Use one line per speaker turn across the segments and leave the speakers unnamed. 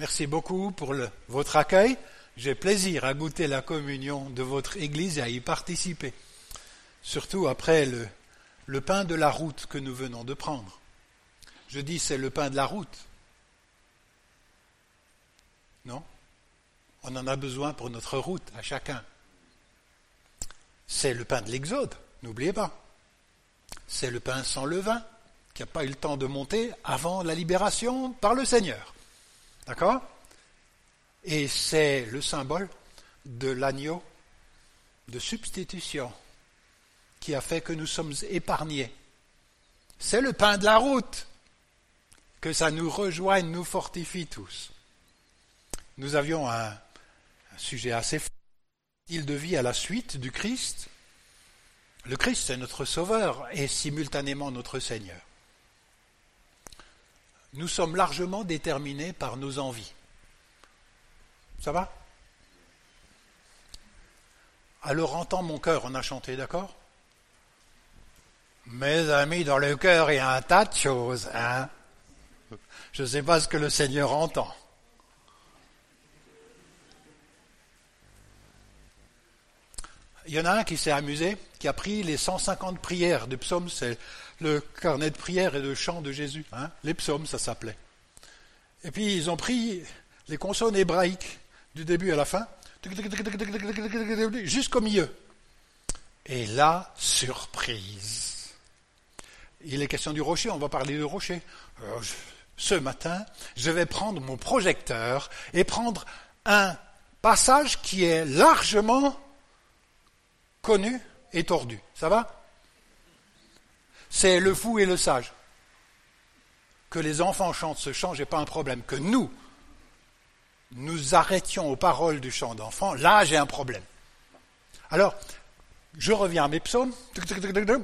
Merci beaucoup pour votre accueil. J'ai plaisir à goûter la communion de votre Église et à y participer. Surtout après le pain de la route que nous venons de prendre. Je dis c'est le pain de la route. Non? On en a besoin pour notre route, à chacun. C'est le pain de l'Exode, n'oubliez pas. C'est le pain sans levain, qui n'a pas eu le temps de monter avant la libération par le Seigneur. D'accord? Et c'est le symbole de l'agneau de substitution qui a fait que nous sommes épargnés. C'est le pain de la route. Que ça nous rejoigne, nous fortifie tous. Nous avions un, sujet assez style de vie à la suite du Christ. Le Christ, c'est notre Sauveur et simultanément notre Seigneur. Nous sommes largement déterminés par nos envies. Ça va Alors entends mon cœur, on a chanté, d'accord Mes amis, dans le cœur, il y a un tas de choses, hein Je ne sais pas ce que le Seigneur entend. Il y en a un qui s'est amusé, qui a pris les 150 prières du psaume, c'est le carnet de prières et de chants de Jésus. Hein les psaumes, ça s'appelait. Et puis ils ont pris les consonnes hébraïques du début à la fin, jusqu'au milieu. Et là, surprise. Il est question du rocher, on va parler du rocher. ce matin, je vais prendre mon projecteur et prendre un passage qui est largement connu et tordu. Ça va C'est le fou et le sage. Que les enfants chantent ce chant, j'ai pas un problème. Que nous, nous arrêtions aux paroles du chant d'enfant, là j'ai un problème. Alors, je reviens à mes psaumes.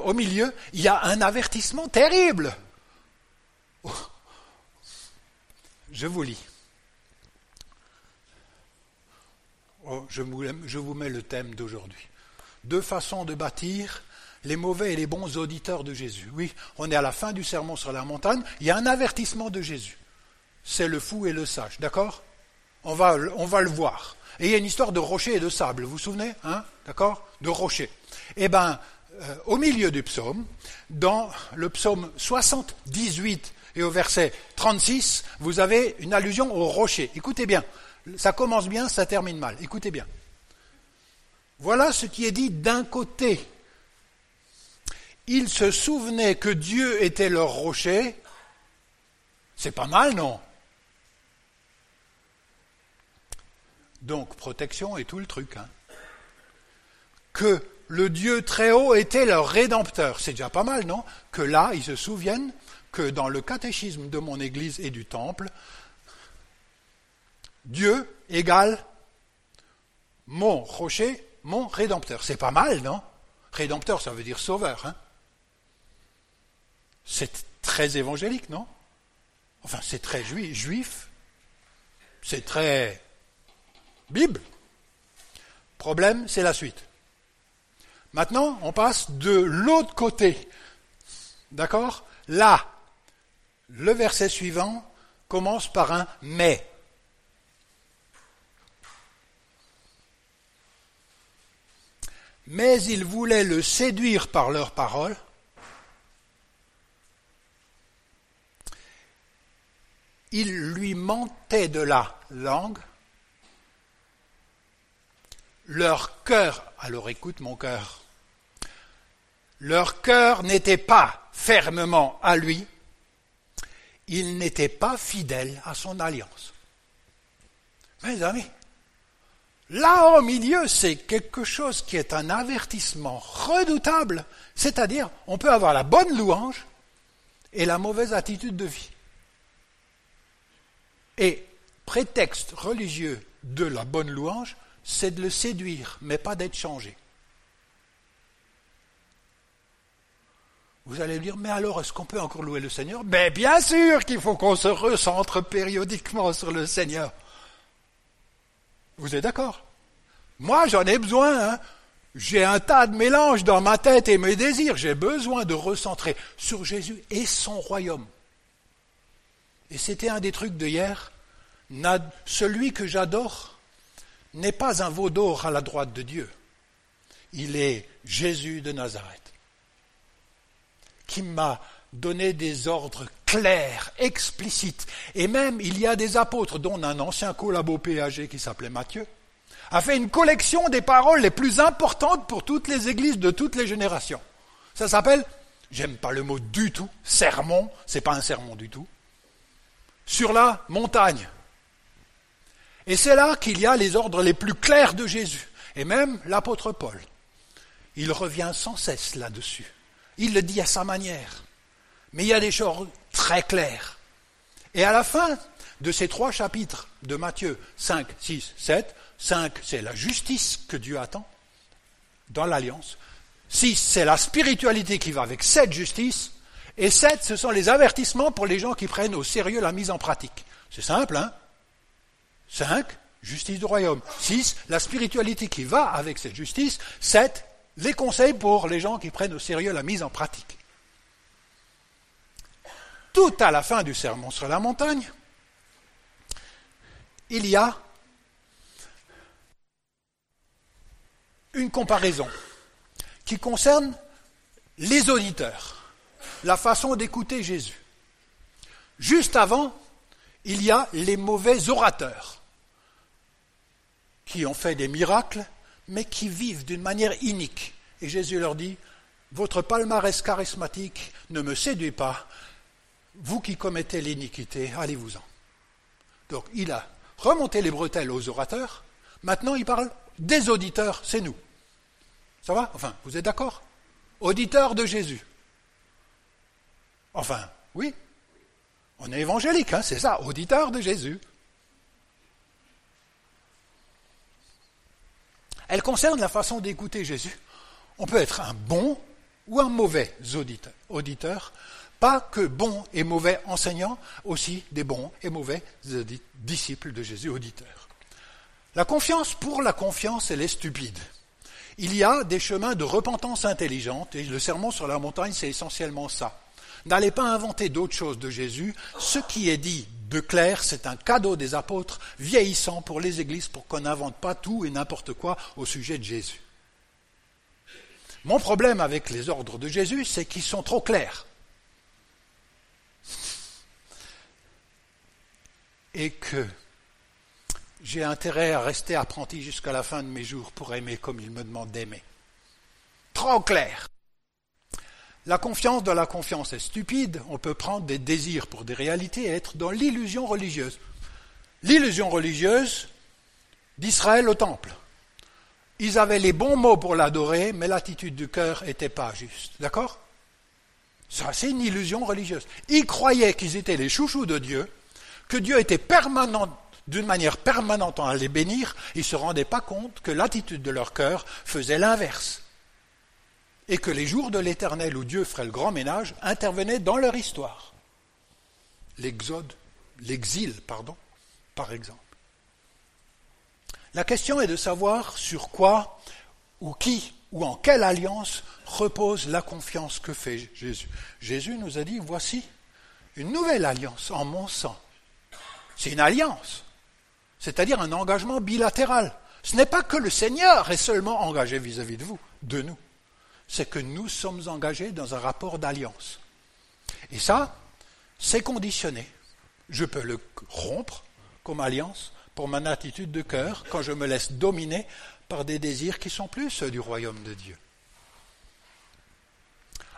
Au milieu, il y a un avertissement terrible. Je vous lis. Oh, je vous mets le thème d'aujourd'hui deux façons de bâtir les mauvais et les bons auditeurs de Jésus. Oui, on est à la fin du sermon sur la montagne, il y a un avertissement de Jésus. C'est le fou et le sage, d'accord? On va, on va le voir. Et il y a une histoire de rocher et de sable, vous vous souvenez hein? D'accord? De rocher. Eh bien, euh, au milieu du psaume, dans le psaume 78 et au verset 36, vous avez une allusion au rocher. Écoutez bien, ça commence bien, ça termine mal. Écoutez bien. Voilà ce qui est dit d'un côté. Ils se souvenaient que Dieu était leur rocher. C'est pas mal, non? Donc, protection et tout le truc. Hein. Que le Dieu très haut était leur rédempteur. C'est déjà pas mal, non? Que là, ils se souviennent que dans le catéchisme de mon église et du temple, Dieu égale mon rocher mon rédempteur. C'est pas mal, non? Rédempteur, ça veut dire sauveur. Hein c'est très évangélique, non? Enfin, c'est très juif. C'est très Bible. Problème, c'est la suite. Maintenant, on passe de l'autre côté. D'accord? Là, le verset suivant commence par un mais. mais ils voulaient le séduire par leurs paroles. Il lui mentait de la langue. Leur cœur, alors écoute mon cœur, leur cœur n'était pas fermement à lui, ils n'étaient pas fidèles à son alliance. Mes amis, Là au milieu, c'est quelque chose qui est un avertissement redoutable, c'est-à-dire on peut avoir la bonne louange et la mauvaise attitude de vie. Et prétexte religieux de la bonne louange, c'est de le séduire, mais pas d'être changé. Vous allez me dire, mais alors est-ce qu'on peut encore louer le Seigneur? Ben bien sûr qu'il faut qu'on se recentre périodiquement sur le Seigneur. Vous êtes d'accord? Moi, j'en ai besoin. Hein. J'ai un tas de mélanges dans ma tête et mes désirs. J'ai besoin de recentrer sur Jésus et son royaume. Et c'était un des trucs de hier. celui que j'adore n'est pas un veau d'or à la droite de Dieu. Il est Jésus de Nazareth, qui m'a donné des ordres clairs, explicites. Et même, il y a des apôtres, dont un ancien collabo péagé qui s'appelait Matthieu, a fait une collection des paroles les plus importantes pour toutes les églises de toutes les générations. Ça s'appelle, j'aime pas le mot du tout, sermon, c'est pas un sermon du tout, sur la montagne. Et c'est là qu'il y a les ordres les plus clairs de Jésus. Et même l'apôtre Paul, il revient sans cesse là-dessus. Il le dit à sa manière. Mais il y a des choses très claires. Et à la fin de ces trois chapitres de Matthieu 5, 6, 7, 5, c'est la justice que Dieu attend dans l'alliance. 6, c'est la spiritualité qui va avec cette justice. Et 7, ce sont les avertissements pour les gens qui prennent au sérieux la mise en pratique. C'est simple, hein? 5, justice du royaume. 6, la spiritualité qui va avec cette justice. 7, les conseils pour les gens qui prennent au sérieux la mise en pratique. Tout à la fin du sermon sur la montagne, il y a une comparaison qui concerne les auditeurs, la façon d'écouter Jésus. Juste avant, il y a les mauvais orateurs qui ont fait des miracles, mais qui vivent d'une manière inique. Et Jésus leur dit, votre palmarès charismatique ne me séduit pas, vous qui commettez l'iniquité, allez-vous-en. Donc il a remonté les bretelles aux orateurs, maintenant il parle des auditeurs, c'est nous. Ça va? Enfin, vous êtes d'accord? Auditeurs de Jésus. Enfin, oui. On est évangélique, hein, c'est ça, auditeurs de Jésus. Elle concerne la façon d'écouter Jésus. On peut être un bon ou un mauvais auditeur, auditeur pas que bons et mauvais enseignants, aussi des bons et mauvais disciples de Jésus, auditeurs. La confiance pour la confiance, elle est stupide. Il y a des chemins de repentance intelligente, et le sermon sur la montagne, c'est essentiellement ça. N'allez pas inventer d'autres choses de Jésus. Ce qui est dit de clair, c'est un cadeau des apôtres vieillissant pour les églises pour qu'on n'invente pas tout et n'importe quoi au sujet de Jésus. Mon problème avec les ordres de Jésus, c'est qu'ils sont trop clairs. et que j'ai intérêt à rester apprenti jusqu'à la fin de mes jours pour aimer comme il me demande d'aimer. Trop clair. La confiance dans la confiance est stupide. On peut prendre des désirs pour des réalités et être dans l'illusion religieuse. L'illusion religieuse d'Israël au temple. Ils avaient les bons mots pour l'adorer, mais l'attitude du cœur n'était pas juste. D'accord? Ça, c'est une illusion religieuse. Ils croyaient qu'ils étaient les chouchous de Dieu, que Dieu était permanent, d'une manière permanente à les bénir, ils ne se rendaient pas compte que l'attitude de leur cœur faisait l'inverse. Et que les jours de l'éternel où Dieu ferait le grand ménage intervenaient dans leur histoire. L'exode, l'exil, pardon, par exemple. La question est de savoir sur quoi ou qui ou en quelle alliance repose la confiance que fait Jésus. Jésus nous a dit, voici une nouvelle alliance en mon sang c'est une alliance, c'est-à-dire un engagement bilatéral. Ce n'est pas que le Seigneur est seulement engagé vis-à-vis de vous, de nous. C'est que nous sommes engagés dans un rapport d'alliance. Et ça, c'est conditionné. Je peux le rompre comme alliance pour mon attitude de cœur quand je me laisse dominer par des désirs qui sont plus ceux du royaume de Dieu.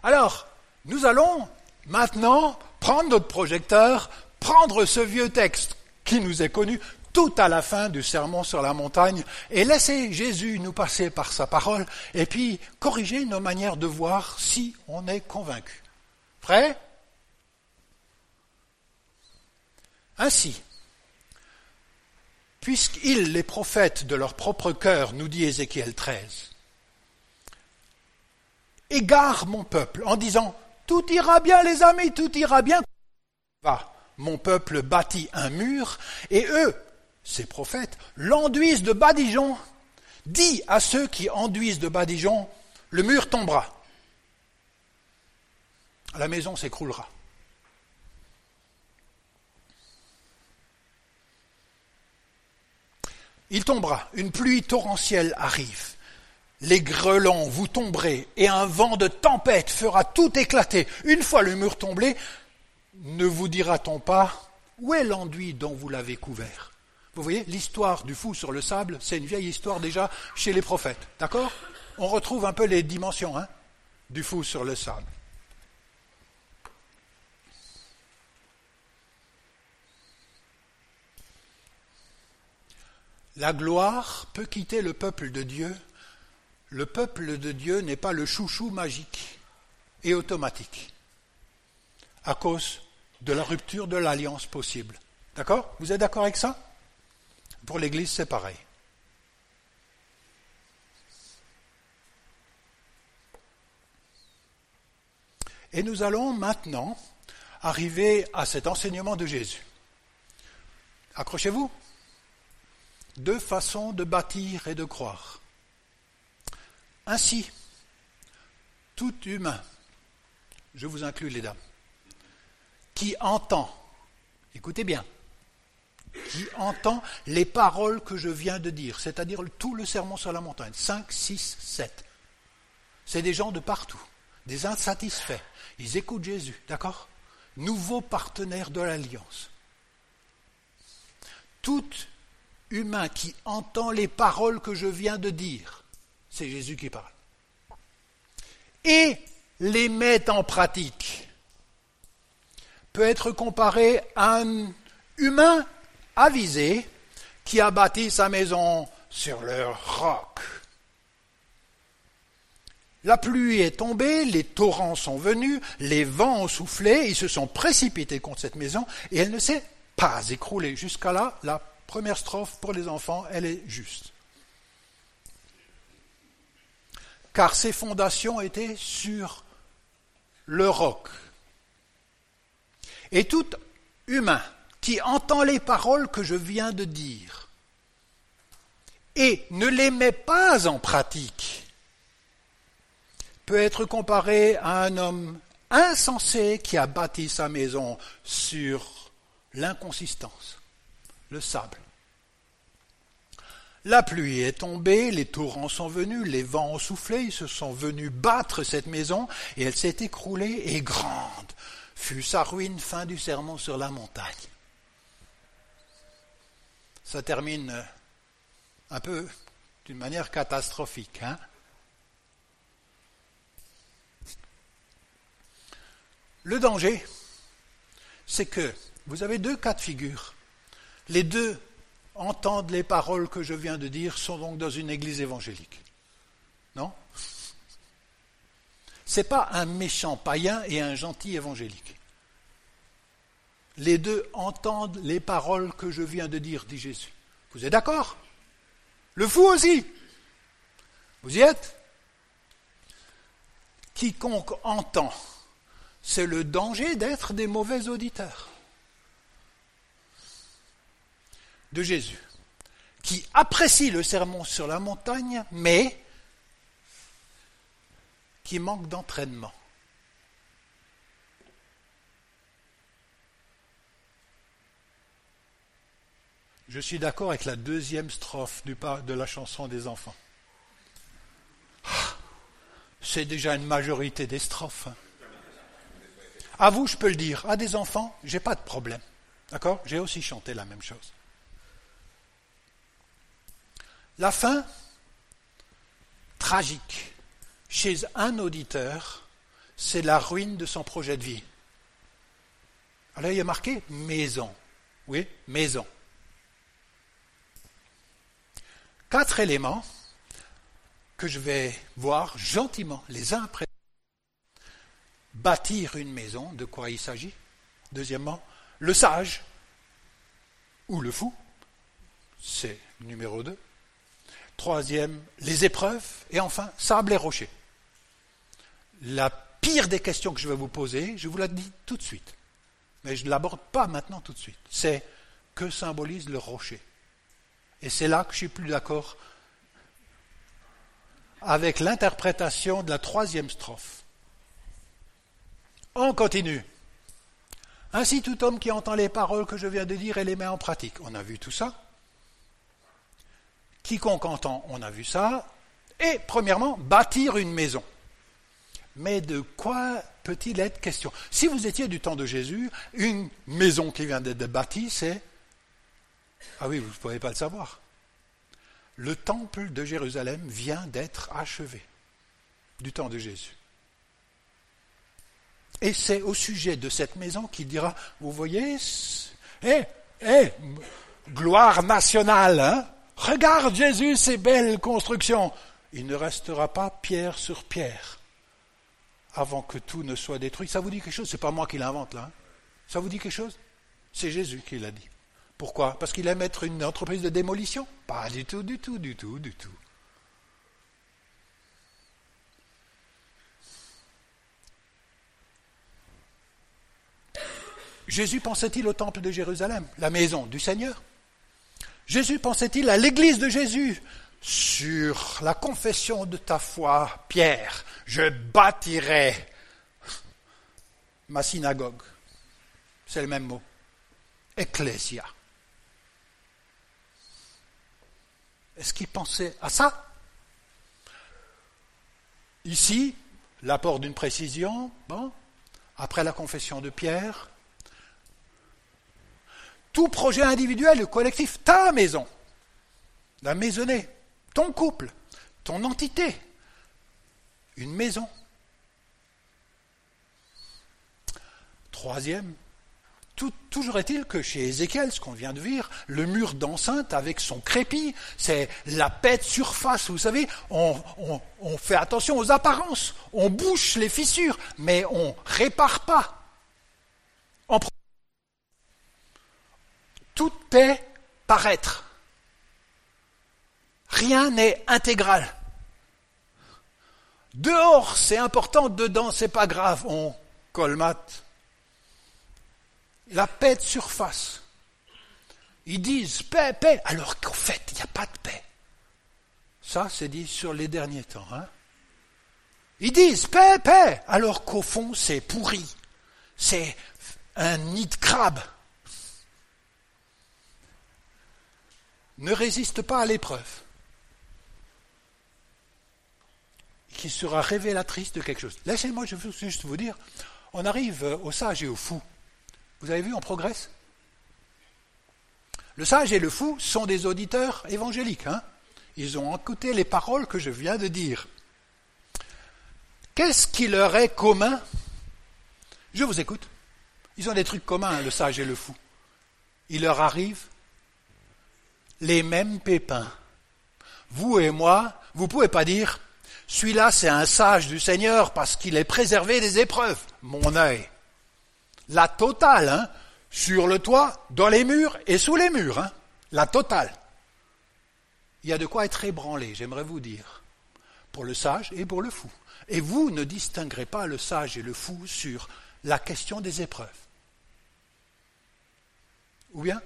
Alors, nous allons maintenant prendre notre projecteur prendre ce vieux texte qui nous est connu tout à la fin du sermon sur la montagne et laisser Jésus nous passer par sa parole et puis corriger nos manières de voir si on est convaincu. Prêt? Ainsi, puisqu'ils, les prophètes de leur propre cœur, nous dit Ézéchiel 13, égarent mon peuple en disant Tout ira bien, les amis, tout ira bien. Va mon peuple bâtit un mur, et eux, ces prophètes, l'enduisent de badigeons. Dis à ceux qui enduisent de badigeons, le mur tombera. La maison s'écroulera. il tombera, une pluie torrentielle arrive. Les grelons, vous tomberez, et un vent de tempête fera tout éclater. Une fois le mur tombé, ne vous dira-t-on pas où est l'enduit dont vous l'avez couvert? Vous voyez, l'histoire du fou sur le sable, c'est une vieille histoire déjà chez les prophètes. D'accord? On retrouve un peu les dimensions hein, du fou sur le sable. La gloire peut quitter le peuple de Dieu. Le peuple de Dieu n'est pas le chouchou magique et automatique à cause de la rupture de l'alliance possible. D'accord? Vous êtes d'accord avec ça? Pour l'Église, c'est pareil. Et nous allons maintenant arriver à cet enseignement de Jésus. Accrochez-vous deux façons de bâtir et de croire. Ainsi, tout humain, je vous inclus les dames, qui entend, écoutez bien, qui entend les paroles que je viens de dire, c'est-à-dire tout le sermon sur la montagne, 5, 6, 7. C'est des gens de partout, des insatisfaits. Ils écoutent Jésus, d'accord? Nouveaux partenaires de l'Alliance. Toute humain qui entend les paroles que je viens de dire, c'est Jésus qui parle, et les met en pratique, peut être comparé à un humain avisé qui a bâti sa maison sur le roc. La pluie est tombée, les torrents sont venus, les vents ont soufflé, ils se sont précipités contre cette maison et elle ne s'est pas écroulée. Jusqu'à là, la première strophe pour les enfants, elle est juste. Car ses fondations étaient sur le roc. Et tout humain qui entend les paroles que je viens de dire et ne les met pas en pratique peut être comparé à un homme insensé qui a bâti sa maison sur l'inconsistance le sable. La pluie est tombée, les torrents sont venus, les vents ont soufflé, ils se sont venus battre cette maison, et elle s'est écroulée, et grande fut sa ruine, fin du sermon sur la montagne. Ça termine euh, un peu d'une manière catastrophique. Hein Le danger, c'est que vous avez deux cas de figure. Les deux entendent les paroles que je viens de dire, sont donc dans une église évangélique. Non? Ce n'est pas un méchant païen et un gentil évangélique. Les deux entendent les paroles que je viens de dire, dit Jésus. Vous êtes d'accord? Le fou aussi. Vous y êtes? Quiconque entend, c'est le danger d'être des mauvais auditeurs de Jésus, qui apprécie le sermon sur la montagne, mais qui manque d'entraînement. Je suis d'accord avec la deuxième strophe de la chanson des enfants. C'est déjà une majorité des strophes. Hein. À vous, je peux le dire. À des enfants, j'ai pas de problème. D'accord? J'ai aussi chanté la même chose. La fin, tragique, chez un auditeur, c'est la ruine de son projet de vie. Alors il y a marqué maison. Oui, maison. Quatre éléments que je vais voir gentiment les uns après bâtir une maison, de quoi il s'agit. Deuxièmement, le sage ou le fou, c'est numéro deux. Troisième, les épreuves. Et enfin, sable et rocher. La pire des questions que je vais vous poser, je vous la dis tout de suite. Mais je ne l'aborde pas maintenant tout de suite. C'est que symbolise le rocher Et c'est là que je suis plus d'accord avec l'interprétation de la troisième strophe. On continue. Ainsi tout homme qui entend les paroles que je viens de dire et les met en pratique. On a vu tout ça Quiconque entend, on a vu ça. Et premièrement, bâtir une maison. Mais de quoi peut-il être question? Si vous étiez du temps de Jésus, une maison qui vient d'être bâtie, c'est... Ah oui, vous ne pouvez pas le savoir. Le temple de Jérusalem vient d'être achevé du temps de Jésus. Et c'est au sujet de cette maison qu'il dira, vous voyez, eh, eh, gloire nationale, hein regarde Jésus, ces belles constructions. Il ne restera pas pierre sur pierre avant que tout ne soit détruit. Ça vous dit quelque chose? C'est pas moi qui l'invente là. Hein. Ça vous dit quelque chose? C'est Jésus qui l'a dit. Pourquoi? Parce qu'il aime être une entreprise de démolition Pas du tout, du tout, du tout, du tout. Jésus pensait-il au temple de Jérusalem, la maison du Seigneur? Jésus pensait-il à l'église de Jésus? Sur la confession de ta foi, Pierre, je bâtirai ma synagogue. C'est le même mot. Ecclesia. Est-ce qu'il pensait à ça? Ici, l'apport d'une précision, bon, après la confession de Pierre, tout projet individuel collectif, ta maison, la maisonnée, ton couple, ton entité, une maison. Troisième, toujours est-il que chez Ézéchiel, ce qu'on vient de dire, le mur d'enceinte avec son crépi, c'est la paix de surface. Vous savez, on, on, fait attention aux apparences, on bouche les fissures, mais on répare pas. tout est paraître. Rien n'est intégral. Dehors, c'est important, dedans, c'est pas grave, on colmate. La paix de surface. Ils disent paix, paix, alors qu'en fait, il n'y a pas de paix. Ça, c'est dit sur les derniers temps. Hein. Ils disent paix, paix, alors qu'au fond, c'est pourri. C'est un nid de crabe. Ne résiste pas à l'épreuve. qui sera révélatrice de quelque chose. Laissez-moi juste vous dire, on arrive au sage et au fou. Vous avez vu, on progresse Le sage et le fou sont des auditeurs évangéliques. Hein Ils ont écouté les paroles que je viens de dire. Qu'est-ce qui leur est commun? Je vous écoute. Ils ont des trucs communs, le sage et le fou. Il leur arrive les mêmes pépins. Vous et moi, vous ne pouvez pas dire celui-là, c'est un sage du Seigneur parce qu'il est préservé des épreuves. Mon œil. La totale, hein, sur le toit, dans les murs et sous les murs. Hein, la totale. Il y a de quoi être ébranlé, j'aimerais vous dire, pour le sage et pour le fou. Et vous ne distinguerez pas le sage et le fou sur la question des épreuves. Ou bien?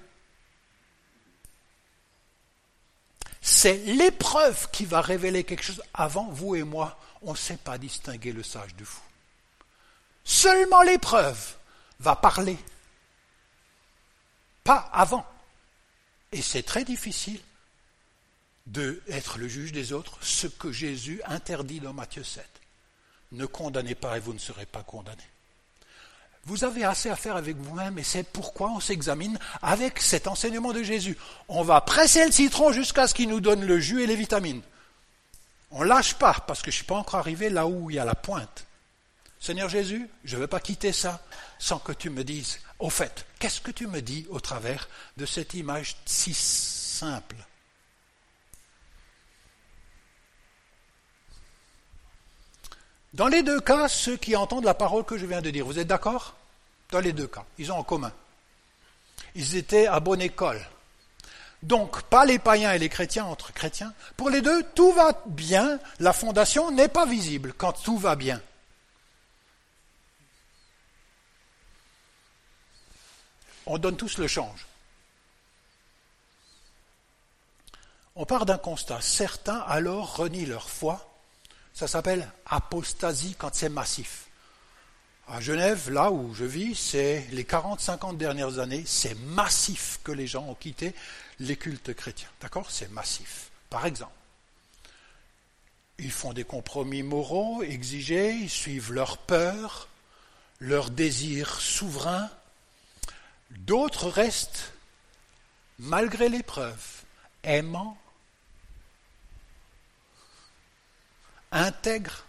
C'est l'épreuve qui va révéler quelque chose. Avant, vous et moi, on ne sait pas distinguer le sage du fou. Seulement l'épreuve va parler. Pas avant. Et c'est très difficile d'être le juge des autres, ce que Jésus interdit dans Matthieu 7. Ne condamnez pas et vous ne serez pas condamnés. Vous avez assez à faire avec vous-même et c'est pourquoi on s'examine avec cet enseignement de Jésus. On va presser le citron jusqu'à ce qu'il nous donne le jus et les vitamines. On lâche pas parce que je ne suis pas encore arrivé là où il y a la pointe. Seigneur Jésus, je ne veux pas quitter ça sans que tu me dises, au fait, qu'est-ce que tu me dis au travers de cette image si simple? Dans les deux cas, ceux qui entendent la parole que je viens de dire, vous êtes d'accord? Dans les deux cas, ils ont en commun. Ils étaient à bonne école. Donc, pas les païens et les chrétiens entre chrétiens. Pour les deux, tout va bien, la fondation n'est pas visible quand tout va bien. On donne tous le change. On part d'un constat. Certains alors renient leur foi ça s'appelle apostasie quand c'est massif. À Genève, là où je vis, c'est les 40-50 dernières années, c'est massif que les gens ont quitté les cultes chrétiens. D'accord? C'est massif. par exemple. Ils font des compromis moraux exigés, ils suivent leur peur, leur désir souverain. D'autres restent, malgré l'épreuve, aimants, intègres,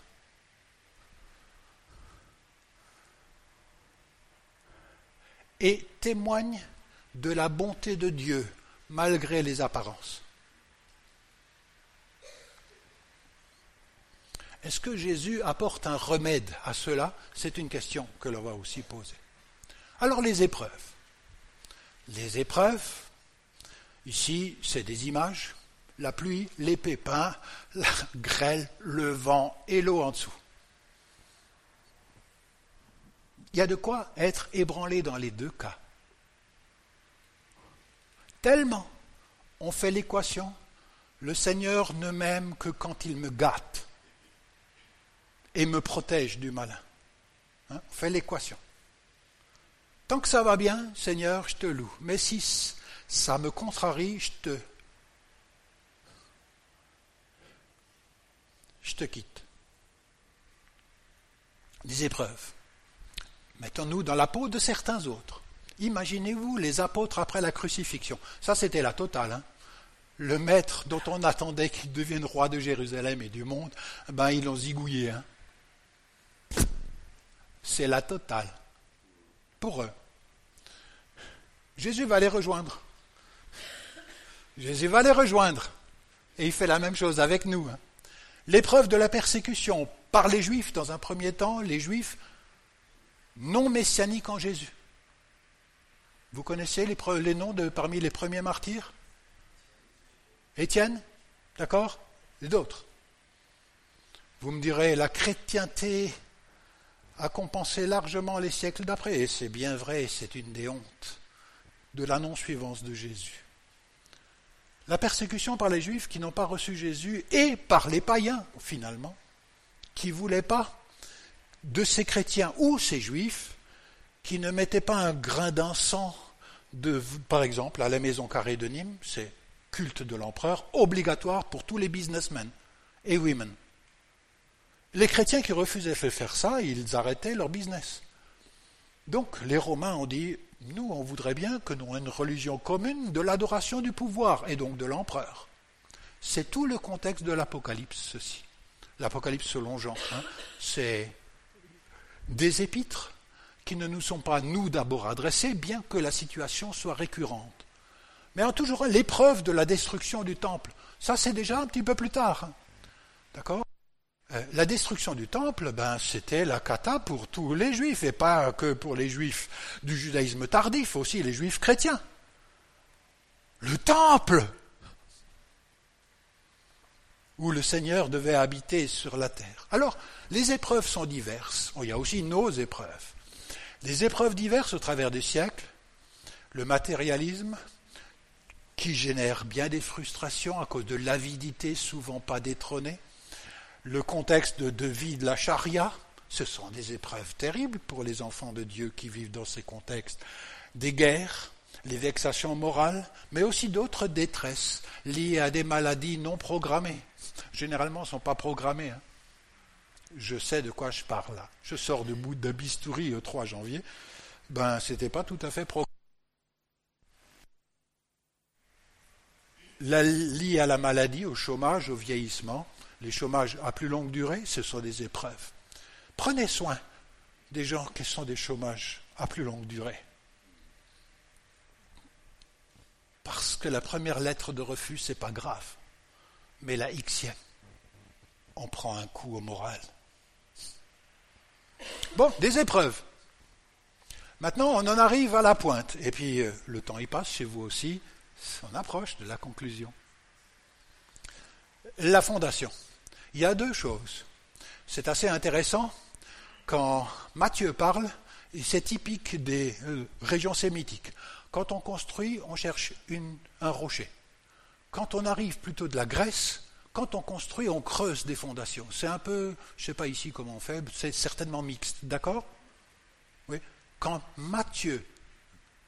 et témoignent de la bonté de Dieu malgré les apparences. Est-ce que Jésus apporte un remède à cela? C'est une question que l'on va aussi poser. Alors les épreuves. Les épreuves, ici c'est des images, la pluie, les pépins, la grêle, le vent et l'eau en dessous. Il y a de quoi être ébranlé dans les deux cas. Tellement on fait l'équation, le Seigneur ne m'aime que quand il me gâte et me protège du malin. Hein, on fait l'équation. Tant que ça va bien, Seigneur, je te loue. Mais si ça me contrarie, je te, je te quitte. Des épreuves. Mettons-nous dans la peau de certains autres. Imaginez-vous les apôtres après la crucifixion. Ça, c'était la totale. Hein. Le maître dont on attendait qu'il devienne roi de Jérusalem et du monde, ben, ils l'ont zigouillé. Hein. C'est la totale. Pour eux. Jésus va les rejoindre. Jésus va les rejoindre. Et il fait la même chose avec nous. Hein. L'épreuve de la persécution par les Juifs, dans un premier temps, les Juifs non messianiques en Jésus. Vous connaissez les, noms de parmi les premiers martyrs? Étienne D'accord? Et d'autres Vous me direz, la chrétienté a compensé largement les siècles d'après, et c'est bien vrai, c'est une des hontes de la non-suivance de Jésus. La persécution par les Juifs qui n'ont pas reçu Jésus et par les païens, finalement, qui ne voulaient pas de ces chrétiens ou ces Juifs qui ne mettaient pas un grain d'encens par exemple, à la maison carrée de Nîmes, c'est culte de l'empereur, obligatoire pour tous les businessmen et women. Les chrétiens qui refusaient de faire ça, ils arrêtaient leur business. Donc les Romains ont dit, nous, on voudrait bien que nous ayons une religion commune de l'adoration du pouvoir et donc de l'empereur. C'est tout le contexte de l'Apocalypse, ceci. L'Apocalypse selon Jean, c'est des épîtres qui ne nous sont pas nous d'abord adressés, bien que la situation soit récurrente. Mais en toujours l'épreuve de la destruction du temple. Ça, c'est déjà un petit peu plus tard. Hein. D'accord? La destruction du temple, ben, c'était la cata pour tous les juifs, et pas que pour les juifs du judaïsme tardif, aussi les juifs chrétiens. Le temple où le Seigneur devait habiter sur la terre. Alors, les épreuves sont diverses. Il y a aussi nos épreuves. Des épreuves diverses au travers des siècles, le matérialisme, qui génère bien des frustrations à cause de l'avidité souvent pas détrônée, le contexte de, vie de la charia, ce sont des épreuves terribles pour les enfants de Dieu qui vivent dans ces contextes, des guerres, les vexations morales, mais aussi d'autres détresses liées à des maladies non programmées. Généralement, ne sont pas programmées. Hein je sais de quoi je parle là. Je sors de bout bistouri le 3 janvier. Ben, c'était pas tout à fait pro. La, lié à la maladie, au chômage, au vieillissement, les chômages à plus longue durée, ce sont des épreuves. Prenez soin des gens qui sont des chômages à plus longue durée. Parce que la première lettre de refus, c'est pas grave. Mais la xième, on prend un coup au moral. Bon, des épreuves. Maintenant, on en arrive à la pointe. Et puis, euh, le temps y passe chez vous aussi. On approche de la conclusion. La fondation. Il y a deux choses. C'est assez intéressant quand Matthieu parle, c'est typique des euh, régions sémitiques. Quand on construit, on cherche un rocher. Quand on arrive plutôt de la Grèce, quand on construit, on creuse des fondations. C'est un peu, je ne sais pas ici comment on fait, c'est certainement mixte, d'accord? Oui. Quand Matthieu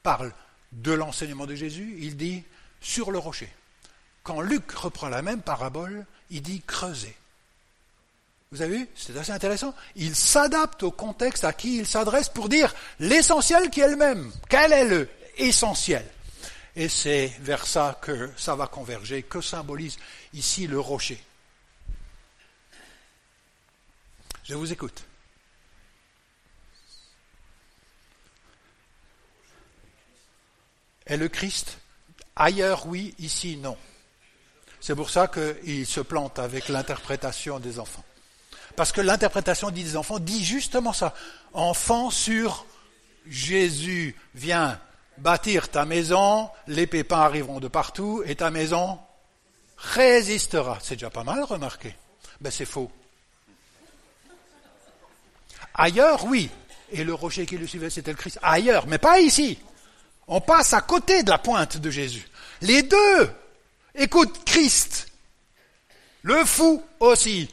parle de l'enseignement de Jésus, il dit sur le rocher. quand Luc reprend la même parabole, il dit creuser. Vous avez vu? C'est assez intéressant. Il s'adapte au contexte à qui il s'adresse pour dire l'essentiel qui est le même. Quel est le essentiel? Et c'est vers ça que ça va converger, que symbolise ici le rocher. Je vous écoute. Est le Christ Ailleurs, oui, ici, non. C'est pour ça qu'il se plante avec l'interprétation des enfants. Parce que l'interprétation des enfants dit justement ça. Enfant sur Jésus, viens bâtir ta maison, les pépins arriveront de partout et ta maison résistera. C'est déjà pas mal, remarqué. Ben c'est faux. Ailleurs, oui. Et le rocher qui le suivait, c'était le Christ. Ailleurs, mais pas ici. On passe à côté de la pointe de Jésus. Les deux. Écoute, Christ, le fou aussi,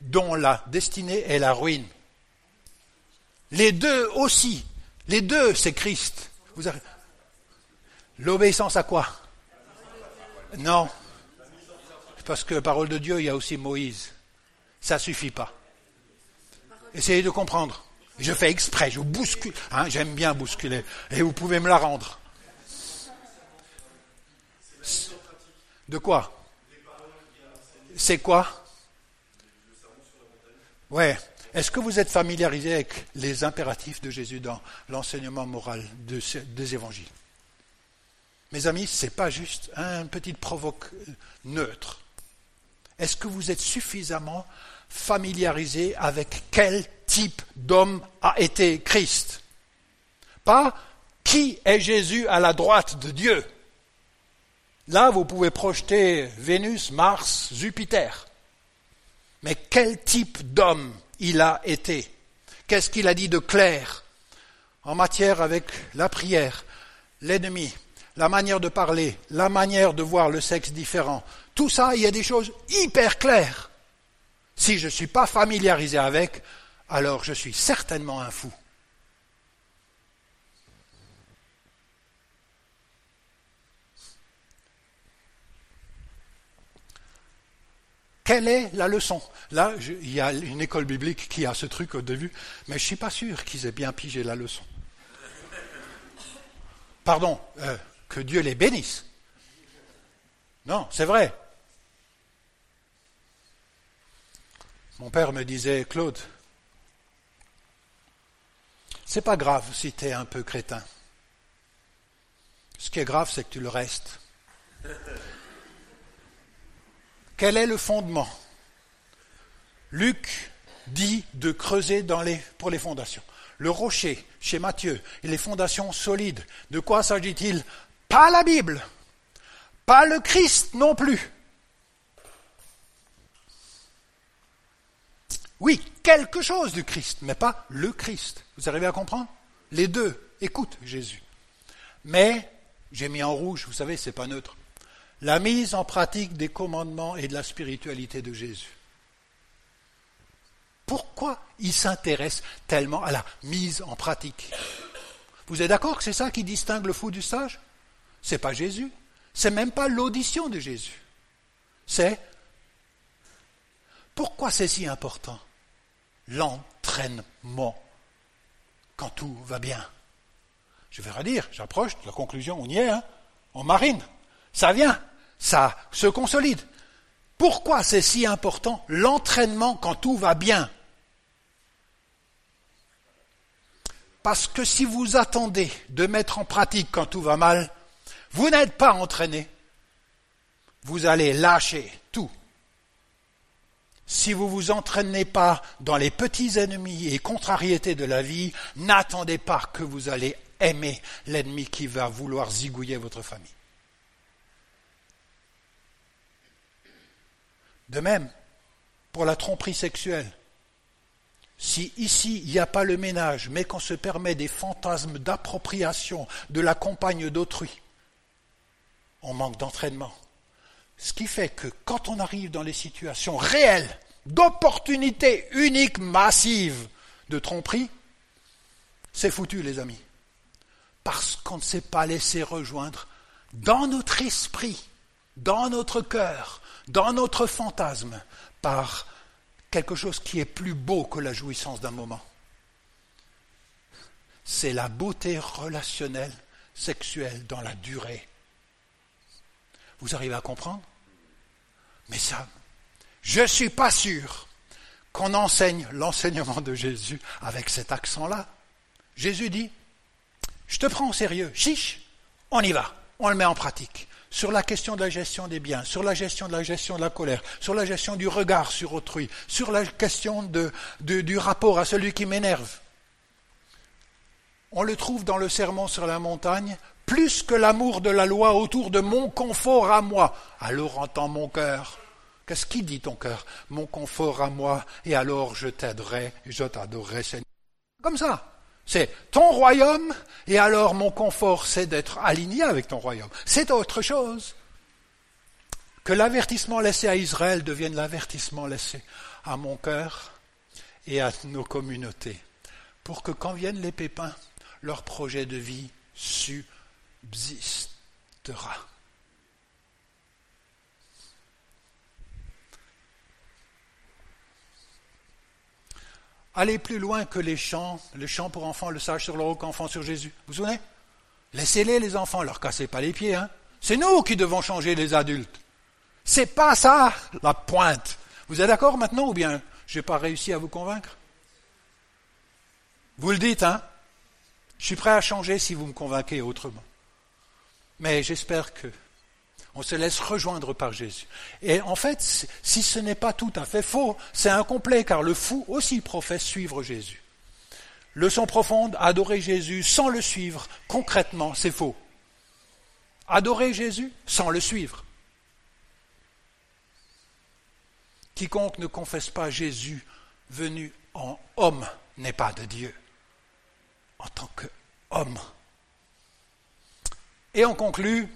dont la destinée est la ruine. Les deux aussi. Les deux, c'est Christ. L'obéissance à quoi? Non. Parce que parole de Dieu, il y a aussi Moïse. Ça suffit pas. Essayez de comprendre. Je fais exprès, je bouscule. Hein, J'aime bien bousculer. Et vous pouvez me la rendre. De quoi? C'est quoi? Ouais. Est-ce que vous êtes familiarisé avec les impératifs de Jésus dans l'enseignement moral des évangiles? Mes amis, ce n'est pas juste une petite provoque neutre. Est-ce que vous êtes suffisamment familiarisé avec quel type d'homme a été Christ? Pas qui est Jésus à la droite de Dieu? Là, vous pouvez projeter Vénus, Mars, Jupiter. Mais quel type d'homme il a été? Qu'est-ce qu'il a dit de clair en matière avec la prière, l'ennemi, la manière de parler, la manière de voir le sexe différent? Tout ça, il y a des choses hyper claires. Si je ne suis pas familiarisé avec, alors je suis certainement un fou. Quelle est la leçon? Là, il y a une école biblique qui a ce truc au début, mais je ne suis pas sûr qu'ils aient bien pigé la leçon. Pardon, euh, que Dieu les bénisse. Non, c'est vrai. Mon père me disait, Claude, c'est pas grave si tu es un peu crétin. Ce qui est grave, c'est que tu le restes. Quel est le fondement Luc dit de creuser pour les fondations. Le rocher, chez Matthieu, et les fondations solides. De quoi s'agit-il Pas la Bible, pas le Christ non plus. Oui, quelque chose du Christ, mais pas le Christ. Vous arrivez à comprendre Les deux écoutent Jésus. Mais, j'ai mis en rouge, vous savez, c'est pas neutre. La mise en pratique des commandements et de la spiritualité de Jésus. Pourquoi il s'intéresse tellement à la mise en pratique? Vous êtes d'accord que c'est ça qui distingue le fou du sage? C'est pas Jésus. C'est même pas l'audition de Jésus. C'est pourquoi c'est si important? L'entraînement quand tout va bien. Je vais redire, j'approche de la conclusion, on y est, hein on marine, ça vient, ça se consolide. Pourquoi c'est si important l'entraînement quand tout va bien? Parce que si vous attendez de mettre en pratique quand tout va mal, vous n'êtes pas entraîné. Vous allez lâcher tout si vous vous entraînez pas dans les petits ennemis et contrariétés de la vie, n'attendez pas que vous allez aimer l'ennemi qui va vouloir zigouiller votre famille. De même, pour la tromperie sexuelle, si ici il n'y a pas le ménage, mais qu'on se permet des fantasmes d'appropriation de la compagne d'autrui, on manque d'entraînement. Ce qui fait que quand on arrive dans les situations réelles, d'opportunités uniques, massives de tromperie, c'est foutu, les amis. Parce qu'on ne s'est pas laissé rejoindre dans notre esprit dans notre cœur, dans notre fantasme, par quelque chose qui est plus beau que la jouissance d'un moment. C'est la beauté relationnelle, sexuelle, dans la durée. Vous arrivez à comprendre? Mais ça, je ne suis pas sûr qu'on enseigne l'enseignement de Jésus avec cet accent-là. Jésus dit, je te prends au sérieux, chiche, on y va, on le met en pratique. Sur la question de la gestion des biens, sur la gestion de la gestion de la colère, sur la gestion du regard sur autrui, sur la question du rapport à celui qui m'énerve. On le trouve dans le sermon sur la montagne, plus que l'amour de la loi autour de mon confort à moi. Alors entends mon cœur. Qu'est-ce qui dit ton cœur? Mon confort à moi, et alors je t'aiderai, je t'adorerai, Seigneur. Comme ça. C'est ton royaume, et alors mon confort, c'est d'être aligné avec ton royaume. C'est autre chose. Que l'avertissement laissé à Israël devienne l'avertissement laissé à mon cœur et à nos communautés, pour que quand viennent les pépins, leur projet de vie subsistera. Allez plus loin que les chants, le chant pour enfants, le sage sur le roc, enfant sur Jésus. Vous vous souvenez? Laissez-les les enfants, leur cassez pas les pieds. Hein. C'est nous qui devons changer les adultes. C'est pas ça la pointe. Vous êtes d'accord maintenant ou bien je n'ai pas réussi à vous convaincre? Vous le dites, hein Je suis prêt à changer si vous me convainquez autrement. Mais j'espère que on se laisse rejoindre par Jésus. Et en fait, si ce n'est pas tout à fait faux, c'est incomplet, car le fou aussi professe suivre Jésus. Leçon profonde, adorer Jésus sans le suivre, concrètement, c'est faux. Adorer Jésus sans le suivre. Quiconque ne confesse pas Jésus venu en homme n'est pas de Dieu, en tant qu'homme. Et on conclut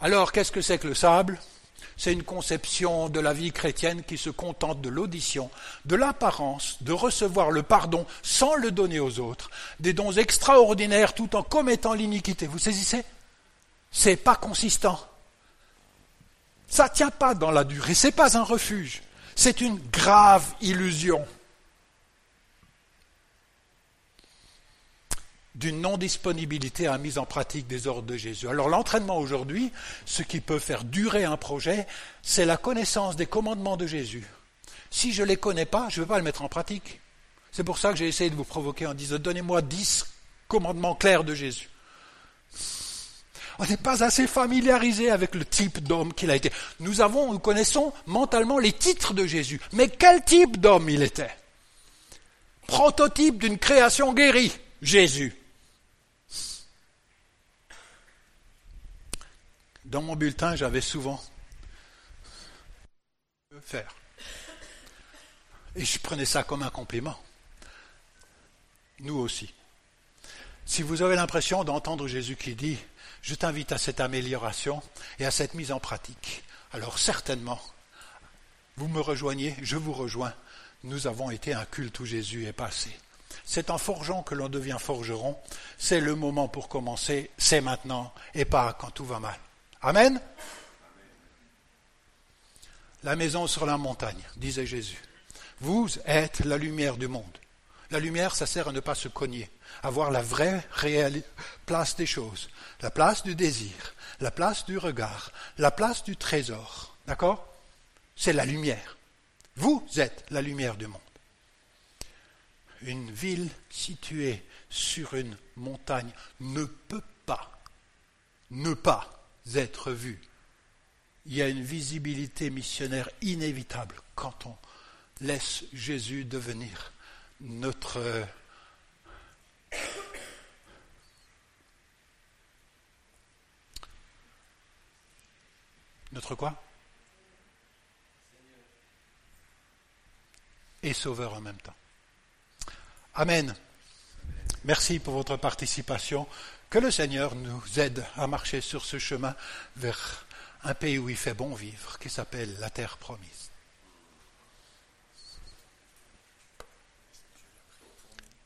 alors, qu'est-ce que c'est que le sable? C'est une conception de la vie chrétienne qui se contente de l'audition, de l'apparence, de recevoir le pardon sans le donner aux autres, des dons extraordinaires tout en commettant l'iniquité. Vous saisissez? C'est pas consistant. Ça tient pas dans la durée, c'est pas un refuge. C'est une grave illusion. D'une non-disponibilité à la mise en pratique des ordres de Jésus. Alors l'entraînement aujourd'hui, ce qui peut faire durer un projet, c'est la connaissance des commandements de Jésus. Si je ne les connais pas, je ne vais pas le mettre en pratique. C'est pour ça que j'ai essayé de vous provoquer en disant donnez-moi dix commandements clairs de Jésus. On n'est pas assez familiarisé avec le type d'homme qu'il a été. Nous avons, nous connaissons mentalement les titres de Jésus. Mais quel type d'homme il était? Prototype d'une création guérie, Jésus. Dans mon bulletin, j'avais souvent faire. Et je prenais ça comme un compliment. Nous aussi. Si vous avez l'impression d'entendre Jésus qui dit Je t'invite à cette amélioration et à cette mise en pratique, alors certainement, vous me rejoignez, je vous rejoins. Nous avons été un culte où Jésus est passé. C'est en forgeant que l'on devient forgeron. C'est le moment pour commencer, c'est maintenant et pas quand tout va mal. Amen. La maison sur la montagne, disait Jésus. Vous êtes la lumière du monde. La lumière, ça sert à ne pas se cogner, à voir la vraie, place des choses, la place du désir, la place du regard, la place du trésor. D'accord? C'est la lumière. Vous êtes la lumière du monde. Une ville située sur une montagne ne peut pas, ne pas être vu. Il y a une visibilité missionnaire inévitable quand on laisse Jésus devenir notre notre quoi? Et sauveur en même temps. Amen. Merci pour votre participation. Que le Seigneur nous aide à marcher sur ce chemin vers un pays où il fait bon vivre, qui s'appelle la terre promise.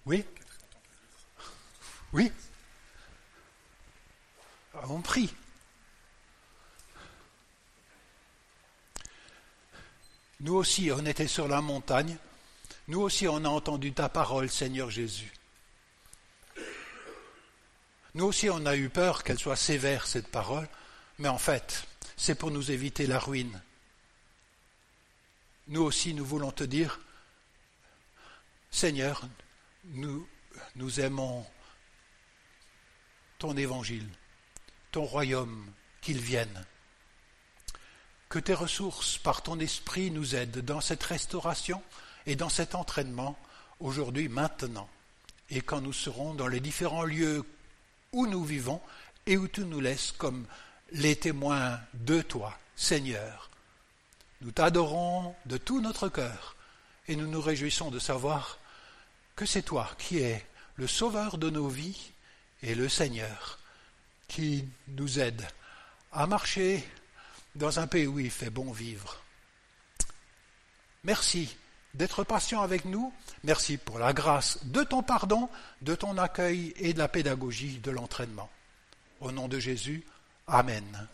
Oui? Oui? On prie. Nous aussi, on était sur la montagne. Nous aussi, on a entendu ta parole, Seigneur Jésus. Nous aussi, on a eu peur qu'elle soit sévère, cette parole, mais en fait, c'est pour nous éviter la ruine. Nous aussi, nous voulons te dire, Seigneur, nous, aimons ton évangile, ton royaume, qu'il vienne. Que tes ressources, par ton esprit, nous aident dans cette restauration et dans cet entraînement, aujourd'hui, maintenant, et quand nous serons dans les différents lieux où nous vivons et où tu nous laisses comme les témoins de toi, Seigneur. Nous t'adorons de tout notre cœur et nous nous réjouissons de savoir que c'est toi qui es le sauveur de nos vies et le Seigneur qui nous aide à marcher dans un pays où il fait bon vivre. Merci d'être patient avec nous. Merci pour la grâce de ton pardon, de ton accueil et de la pédagogie de l'entraînement. Au nom de Jésus, Amen.